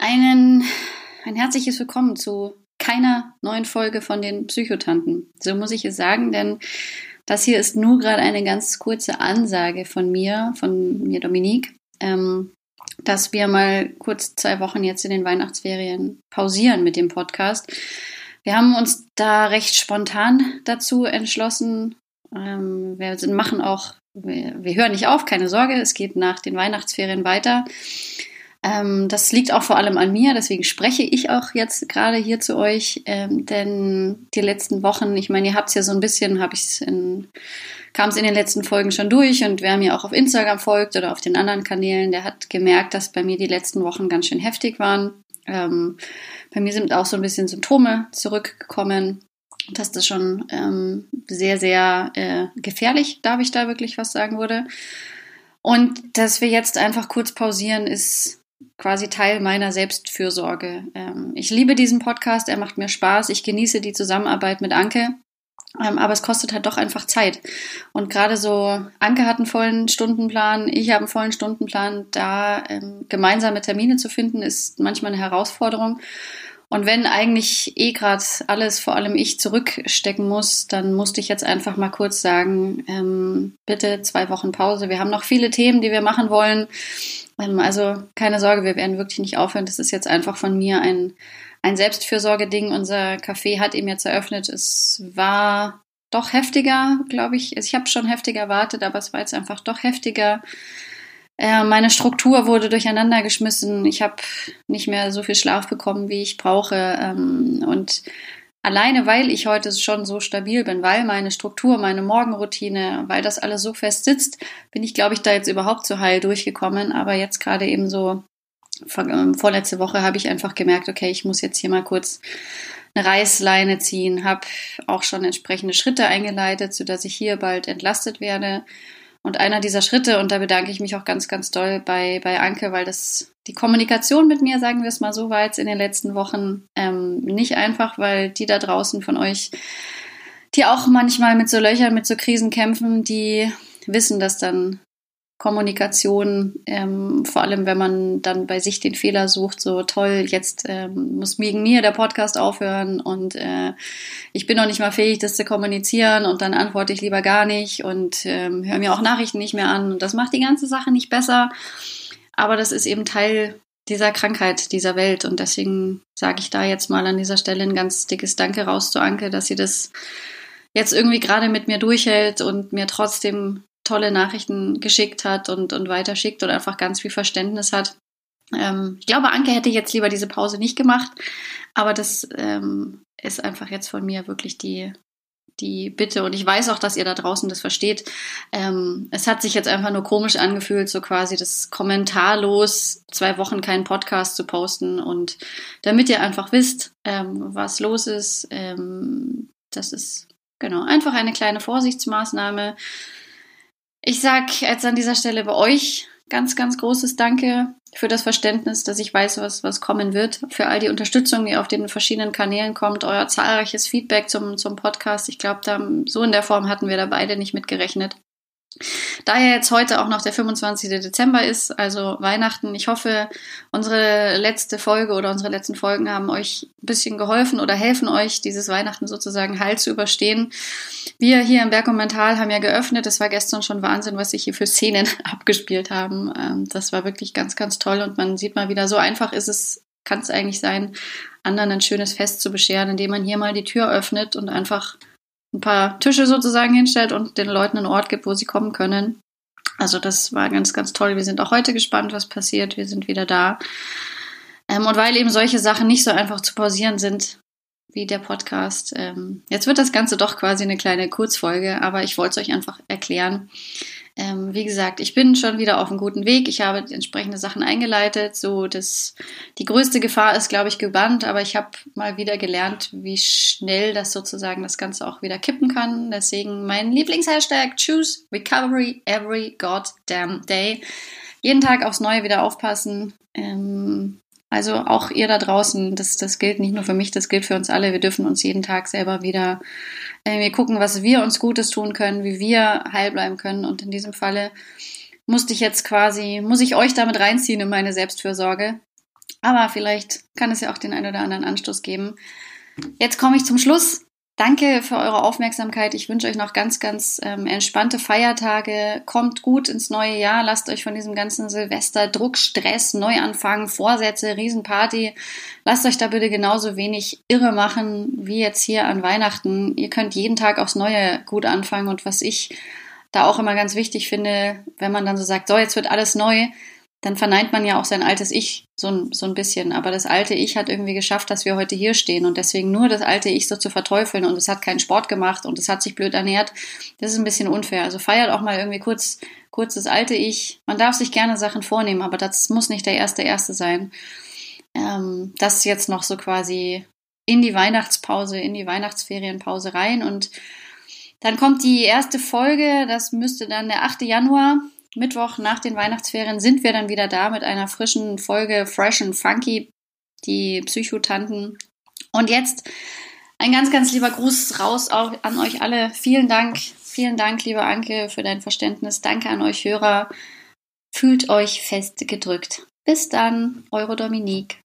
Einen, ein herzliches Willkommen zu keiner neuen Folge von den Psychotanten. So muss ich es sagen, denn das hier ist nur gerade eine ganz kurze Ansage von mir, von mir Dominique, ähm, dass wir mal kurz zwei Wochen jetzt in den Weihnachtsferien pausieren mit dem Podcast. Wir haben uns da recht spontan dazu entschlossen. Ähm, wir machen auch, wir, wir hören nicht auf, keine Sorge, es geht nach den Weihnachtsferien weiter. Ähm, das liegt auch vor allem an mir, deswegen spreche ich auch jetzt gerade hier zu euch, ähm, denn die letzten Wochen, ich meine, ihr habt es ja so ein bisschen, habe ich es in, kam es in den letzten Folgen schon durch und wer mir auch auf Instagram folgt oder auf den anderen Kanälen, der hat gemerkt, dass bei mir die letzten Wochen ganz schön heftig waren. Ähm, bei mir sind auch so ein bisschen Symptome zurückgekommen dass das schon ähm, sehr, sehr äh, gefährlich, darf ich da wirklich was sagen würde. Und dass wir jetzt einfach kurz pausieren, ist quasi Teil meiner Selbstfürsorge. Ähm, ich liebe diesen Podcast, er macht mir Spaß, ich genieße die Zusammenarbeit mit Anke. Ähm, aber es kostet halt doch einfach Zeit. Und gerade so, Anke hat einen vollen Stundenplan, ich habe einen vollen Stundenplan. Da ähm, gemeinsame Termine zu finden, ist manchmal eine Herausforderung. Und wenn eigentlich eh gerade alles, vor allem ich, zurückstecken muss, dann musste ich jetzt einfach mal kurz sagen, ähm, bitte zwei Wochen Pause. Wir haben noch viele Themen, die wir machen wollen. Ähm, also keine Sorge, wir werden wirklich nicht aufhören. Das ist jetzt einfach von mir ein, ein Selbstfürsorgeding. Unser Café hat eben jetzt eröffnet. Es war doch heftiger, glaube ich. Also ich habe schon heftiger erwartet, aber es war jetzt einfach doch heftiger. Meine Struktur wurde durcheinander geschmissen. Ich habe nicht mehr so viel Schlaf bekommen, wie ich brauche. Ähm, und alleine, weil ich heute schon so stabil bin, weil meine Struktur, meine Morgenroutine, weil das alles so fest sitzt, bin ich, glaube ich, da jetzt überhaupt so heil durchgekommen. Aber jetzt gerade eben so ähm, vorletzte Woche habe ich einfach gemerkt, okay, ich muss jetzt hier mal kurz eine Reißleine ziehen, habe auch schon entsprechende Schritte eingeleitet, sodass ich hier bald entlastet werde. Und einer dieser Schritte, und da bedanke ich mich auch ganz, ganz doll bei, bei Anke, weil das die Kommunikation mit mir, sagen wir es mal so, war jetzt in den letzten Wochen ähm, nicht einfach, weil die da draußen von euch, die auch manchmal mit so Löchern, mit so Krisen kämpfen, die wissen das dann Kommunikation, ähm, vor allem wenn man dann bei sich den Fehler sucht, so toll, jetzt ähm, muss wegen mir der Podcast aufhören und äh, ich bin noch nicht mal fähig, das zu kommunizieren und dann antworte ich lieber gar nicht und ähm, höre mir auch Nachrichten nicht mehr an und das macht die ganze Sache nicht besser, aber das ist eben Teil dieser Krankheit, dieser Welt und deswegen sage ich da jetzt mal an dieser Stelle ein ganz dickes Danke raus zu Anke, dass sie das jetzt irgendwie gerade mit mir durchhält und mir trotzdem tolle Nachrichten geschickt hat und, und weiterschickt und einfach ganz viel Verständnis hat. Ähm, ich glaube, Anke hätte jetzt lieber diese Pause nicht gemacht, aber das ähm, ist einfach jetzt von mir wirklich die, die Bitte. Und ich weiß auch, dass ihr da draußen das versteht. Ähm, es hat sich jetzt einfach nur komisch angefühlt, so quasi das kommentarlos zwei Wochen keinen Podcast zu posten. Und damit ihr einfach wisst, ähm, was los ist, ähm, das ist genau einfach eine kleine Vorsichtsmaßnahme. Ich sag jetzt an dieser Stelle bei euch ganz, ganz großes Danke für das Verständnis, dass ich weiß, was, was kommen wird, für all die Unterstützung, die auf den verschiedenen Kanälen kommt, euer zahlreiches Feedback zum, zum Podcast. Ich glaube, so in der Form hatten wir da beide nicht mitgerechnet. Da ja jetzt heute auch noch der 25. Dezember ist, also Weihnachten, ich hoffe, unsere letzte Folge oder unsere letzten Folgen haben euch ein bisschen geholfen oder helfen euch, dieses Weihnachten sozusagen heil zu überstehen. Wir hier im Berg und Mental haben ja geöffnet. Es war gestern schon Wahnsinn, was sich hier für Szenen abgespielt haben. Ähm, das war wirklich ganz, ganz toll und man sieht mal wieder, so einfach ist es, kann es eigentlich sein, anderen ein schönes Fest zu bescheren, indem man hier mal die Tür öffnet und einfach ein paar Tische sozusagen hinstellt und den Leuten einen Ort gibt, wo sie kommen können. Also das war ganz, ganz toll. Wir sind auch heute gespannt, was passiert. Wir sind wieder da. Ähm, und weil eben solche Sachen nicht so einfach zu pausieren sind, wie der Podcast. Ähm, jetzt wird das Ganze doch quasi eine kleine Kurzfolge, aber ich wollte es euch einfach erklären, ähm, wie gesagt, ich bin schon wieder auf einem guten Weg. Ich habe entsprechende Sachen eingeleitet. So, das, die größte Gefahr ist, glaube ich, gebannt, aber ich habe mal wieder gelernt, wie schnell das sozusagen das Ganze auch wieder kippen kann. Deswegen mein Lieblingshashtag, choose recovery every goddamn day. Jeden Tag aufs Neue wieder aufpassen. Ähm, also auch ihr da draußen, das, das gilt nicht nur für mich, das gilt für uns alle. Wir dürfen uns jeden Tag selber wieder äh, wir gucken, was wir uns Gutes tun können, wie wir heil bleiben können. Und in diesem Falle musste ich jetzt quasi, muss ich euch damit reinziehen in meine Selbstfürsorge. Aber vielleicht kann es ja auch den einen oder anderen Anstoß geben. Jetzt komme ich zum Schluss. Danke für eure Aufmerksamkeit. Ich wünsche euch noch ganz, ganz ähm, entspannte Feiertage. Kommt gut ins neue Jahr. Lasst euch von diesem ganzen Silvester, Druck, Stress, Neuanfang, Vorsätze, Riesenparty. Lasst euch da bitte genauso wenig irre machen wie jetzt hier an Weihnachten. Ihr könnt jeden Tag aufs Neue gut anfangen. Und was ich da auch immer ganz wichtig finde, wenn man dann so sagt, so jetzt wird alles neu, dann verneint man ja auch sein altes Ich so ein, so ein bisschen. Aber das alte Ich hat irgendwie geschafft, dass wir heute hier stehen. Und deswegen nur das alte Ich so zu verteufeln und es hat keinen Sport gemacht und es hat sich blöd ernährt, das ist ein bisschen unfair. Also feiert auch mal irgendwie kurz, kurz das alte Ich. Man darf sich gerne Sachen vornehmen, aber das muss nicht der erste Erste sein. Ähm, das jetzt noch so quasi in die Weihnachtspause, in die Weihnachtsferienpause rein und dann kommt die erste Folge, das müsste dann der 8. Januar Mittwoch nach den Weihnachtsferien sind wir dann wieder da mit einer frischen Folge Fresh and Funky, die Psychotanten. Und jetzt ein ganz, ganz lieber Gruß raus auch an euch alle. Vielen Dank, vielen Dank, liebe Anke, für dein Verständnis. Danke an euch Hörer. Fühlt euch fest gedrückt. Bis dann, eure Dominique.